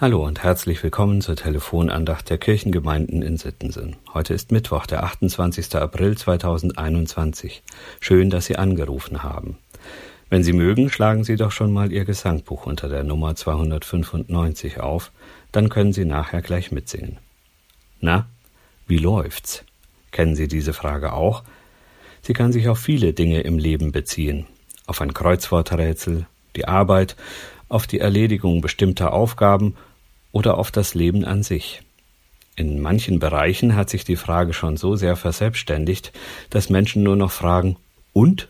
Hallo und herzlich willkommen zur Telefonandacht der Kirchengemeinden in Sittensen. Heute ist Mittwoch, der 28. April 2021. Schön, dass Sie angerufen haben. Wenn Sie mögen, schlagen Sie doch schon mal Ihr Gesangbuch unter der Nummer 295 auf, dann können Sie nachher gleich mitsingen. Na, wie läuft's? Kennen Sie diese Frage auch? Sie kann sich auf viele Dinge im Leben beziehen. Auf ein Kreuzworträtsel, die Arbeit, auf die Erledigung bestimmter Aufgaben oder auf das Leben an sich. In manchen Bereichen hat sich die Frage schon so sehr verselbstständigt, dass Menschen nur noch fragen und?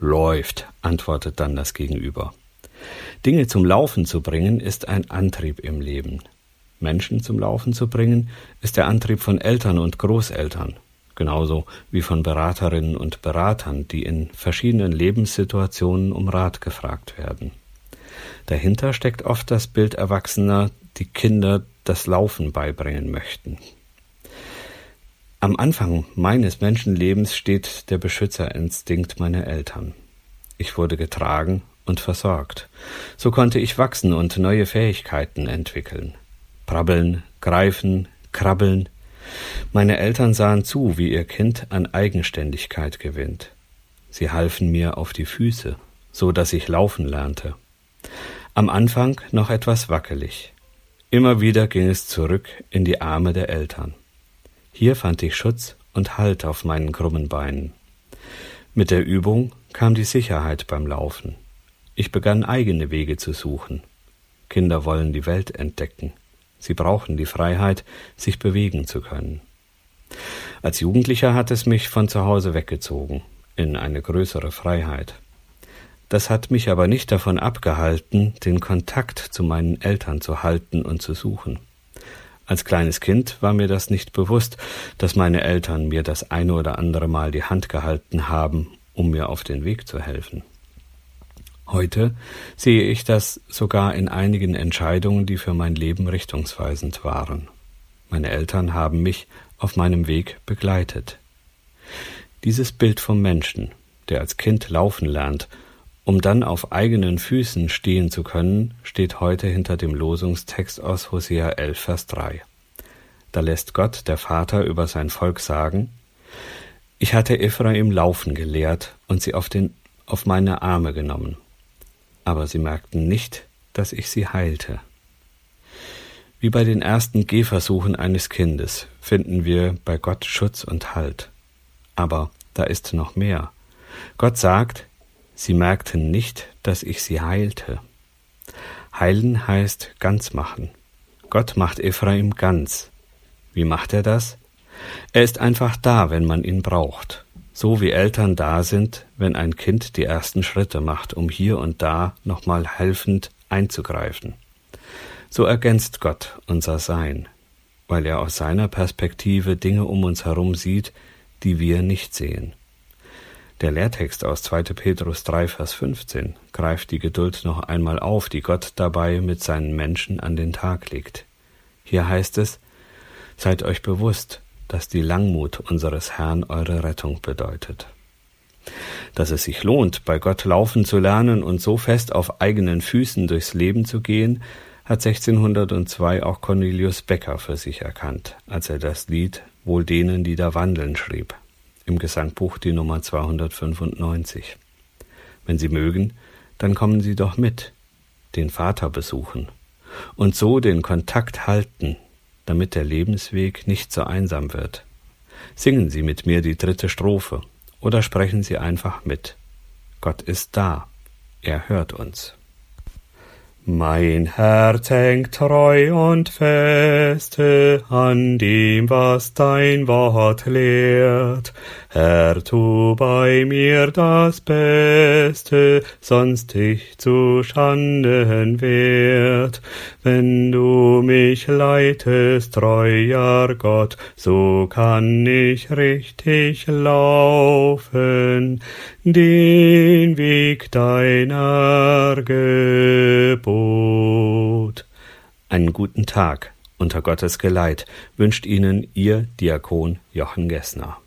Läuft, antwortet dann das Gegenüber. Dinge zum Laufen zu bringen, ist ein Antrieb im Leben. Menschen zum Laufen zu bringen, ist der Antrieb von Eltern und Großeltern, genauso wie von Beraterinnen und Beratern, die in verschiedenen Lebenssituationen um Rat gefragt werden. Dahinter steckt oft das Bild Erwachsener, die Kinder das Laufen beibringen möchten. Am Anfang meines Menschenlebens steht der Beschützerinstinkt meiner Eltern. Ich wurde getragen und versorgt. So konnte ich wachsen und neue Fähigkeiten entwickeln. Prabbeln, greifen, krabbeln. Meine Eltern sahen zu, wie ihr Kind an Eigenständigkeit gewinnt. Sie halfen mir auf die Füße, so dass ich laufen lernte. Am Anfang noch etwas wackelig. Immer wieder ging es zurück in die Arme der Eltern. Hier fand ich Schutz und Halt auf meinen krummen Beinen. Mit der Übung kam die Sicherheit beim Laufen. Ich begann eigene Wege zu suchen. Kinder wollen die Welt entdecken. Sie brauchen die Freiheit, sich bewegen zu können. Als Jugendlicher hat es mich von zu Hause weggezogen, in eine größere Freiheit. Das hat mich aber nicht davon abgehalten, den Kontakt zu meinen Eltern zu halten und zu suchen. Als kleines Kind war mir das nicht bewusst, dass meine Eltern mir das eine oder andere Mal die Hand gehalten haben, um mir auf den Weg zu helfen. Heute sehe ich das sogar in einigen Entscheidungen, die für mein Leben richtungsweisend waren. Meine Eltern haben mich auf meinem Weg begleitet. Dieses Bild vom Menschen, der als Kind laufen lernt um dann auf eigenen Füßen stehen zu können, steht heute hinter dem Losungstext aus Hosea 11, Vers 3. Da lässt Gott, der Vater, über sein Volk sagen, ich hatte Ephraim laufen gelehrt und sie auf, den, auf meine Arme genommen. Aber sie merkten nicht, dass ich sie heilte. Wie bei den ersten Gehversuchen eines Kindes finden wir bei Gott Schutz und Halt. Aber da ist noch mehr. Gott sagt, Sie merkten nicht, dass ich sie heilte. Heilen heißt ganz machen. Gott macht Ephraim ganz. Wie macht er das? Er ist einfach da, wenn man ihn braucht. So wie Eltern da sind, wenn ein Kind die ersten Schritte macht, um hier und da nochmal helfend einzugreifen. So ergänzt Gott unser Sein, weil er aus seiner Perspektive Dinge um uns herum sieht, die wir nicht sehen. Der Lehrtext aus 2. Petrus 3, Vers 15 greift die Geduld noch einmal auf, die Gott dabei mit seinen Menschen an den Tag legt. Hier heißt es, Seid euch bewusst, dass die Langmut unseres Herrn eure Rettung bedeutet. Dass es sich lohnt, bei Gott laufen zu lernen und so fest auf eigenen Füßen durchs Leben zu gehen, hat 1602 auch Cornelius Becker für sich erkannt, als er das Lied Wohl denen, die da wandeln schrieb im Gesangbuch die Nummer 295. Wenn Sie mögen, dann kommen Sie doch mit, den Vater besuchen und so den Kontakt halten, damit der Lebensweg nicht so einsam wird. Singen Sie mit mir die dritte Strophe oder sprechen Sie einfach mit. Gott ist da, er hört uns. Mein Herz hängt treu und feste an dem, was dein Wort lehrt. Herr, tu bei mir das Beste, sonst ich zu Schanden werd. Wenn du mich leitest, treuer Gott, so kann ich richtig laufen, den Weg deiner. Gebot. Einen guten Tag unter Gottes Geleit wünscht Ihnen Ihr Diakon Jochen Gessner.